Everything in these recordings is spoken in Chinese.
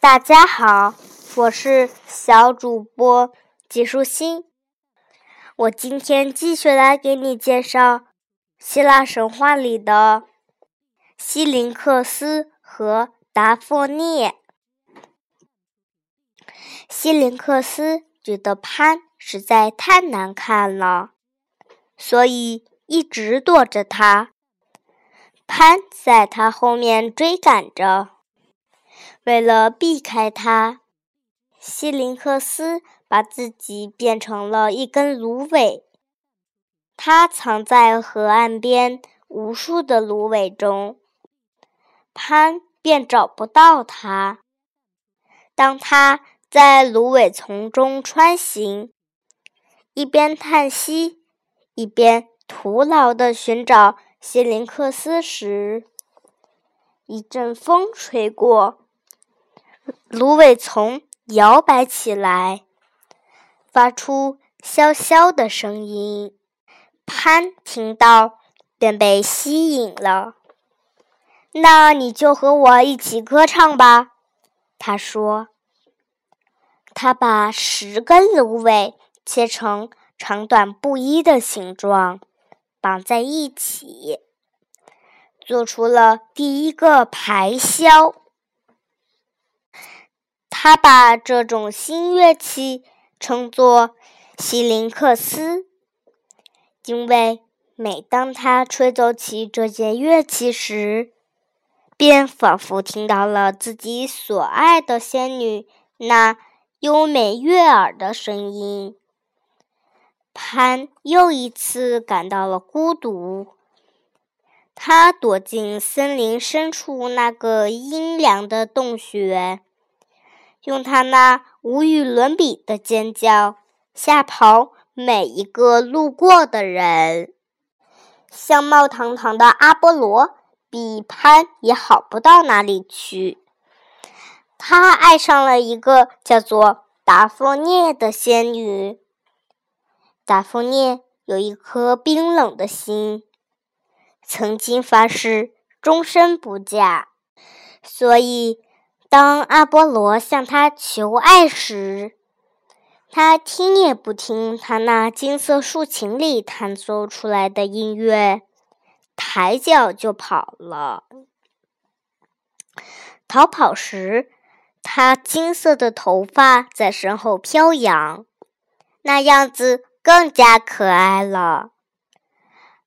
大家好，我是小主播季舒心。我今天继续来给你介绍希腊神话里的西林克斯和达芙妮。西林克斯觉得潘实在太难看了，所以一直躲着他。潘在他后面追赶着。为了避开它，西林克斯把自己变成了一根芦苇。他藏在河岸边无数的芦苇中，潘便找不到他。当他在芦苇丛中穿行，一边叹息，一边徒劳地寻找西林克斯时，一阵风吹过。芦苇丛摇摆起来，发出萧萧的声音。潘听到，便被吸引了。那你就和我一起歌唱吧，他说。他把十根芦苇切成长短不一的形状，绑在一起，做出了第一个排箫。他把这种新乐器称作西林克斯，因为每当他吹奏起这件乐器时，便仿佛听到了自己所爱的仙女那优美悦耳的声音。潘又一次感到了孤独，他躲进森林深处那个阴凉的洞穴。用他那无与伦比的尖叫吓跑每一个路过的人。相貌堂堂的阿波罗比潘也好不到哪里去。他爱上了一个叫做达芙涅的仙女。达芙涅有一颗冰冷的心，曾经发誓终身不嫁，所以。当阿波罗向他求爱时，他听也不听他那金色竖琴里弹奏出来的音乐，抬脚就跑了。逃跑时，他金色的头发在身后飘扬，那样子更加可爱了。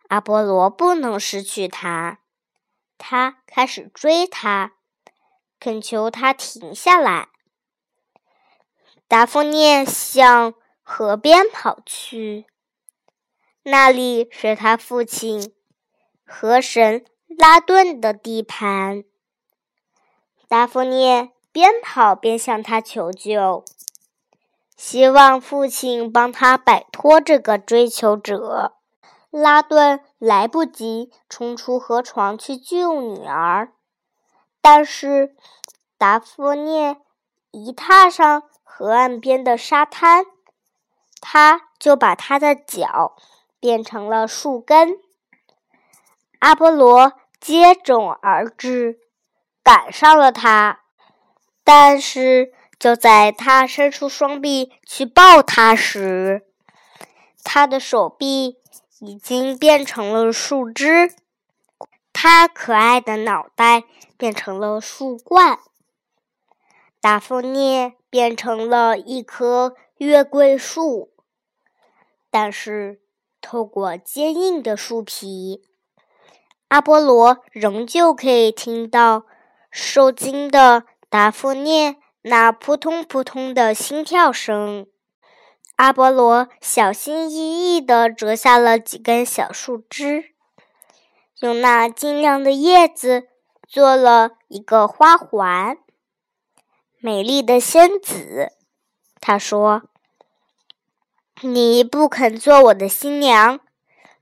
阿波罗不能失去他，他开始追他。恳求他停下来。达芙涅向河边跑去，那里是他父亲河神拉顿的地盘。达芙涅边跑边向他求救，希望父亲帮他摆脱这个追求者。拉顿来不及冲出河床去救女儿。但是，达芙涅一踏上河岸边的沙滩，他就把他的脚变成了树根。阿波罗接踵而至，赶上了他。但是，就在他伸出双臂去抱他时，他的手臂已经变成了树枝。他可爱的脑袋变成了树冠，达芙涅变成了一棵月桂树。但是，透过坚硬的树皮，阿波罗仍旧可以听到受惊的达芙涅那扑通扑通的心跳声。阿波罗小心翼翼地折下了几根小树枝。用那晶亮的叶子做了一个花环。美丽的仙子，她说：“你不肯做我的新娘，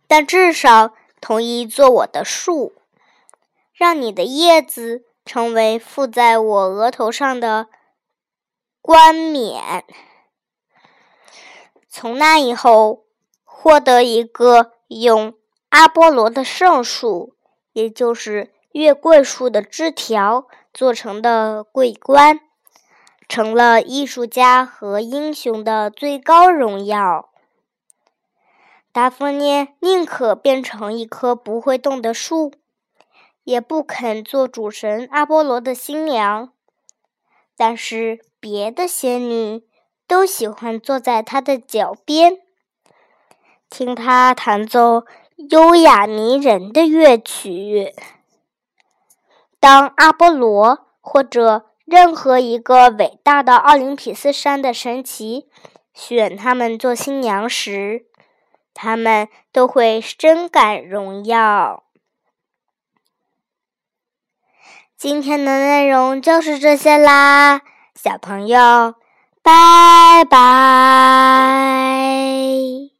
但至少同意做我的树，让你的叶子成为附在我额头上的冠冕。从那以后，获得一个用。”阿波罗的圣树，也就是月桂树的枝条做成的桂冠，成了艺术家和英雄的最高荣耀。达芙妮宁可变成一棵不会动的树，也不肯做主神阿波罗的新娘。但是别的仙女都喜欢坐在他的脚边，听他弹奏优雅迷人的乐曲。当阿波罗或者任何一个伟大的奥林匹斯山的神奇选他们做新娘时，他们都会深感荣耀。今天的内容就是这些啦，小朋友，拜拜。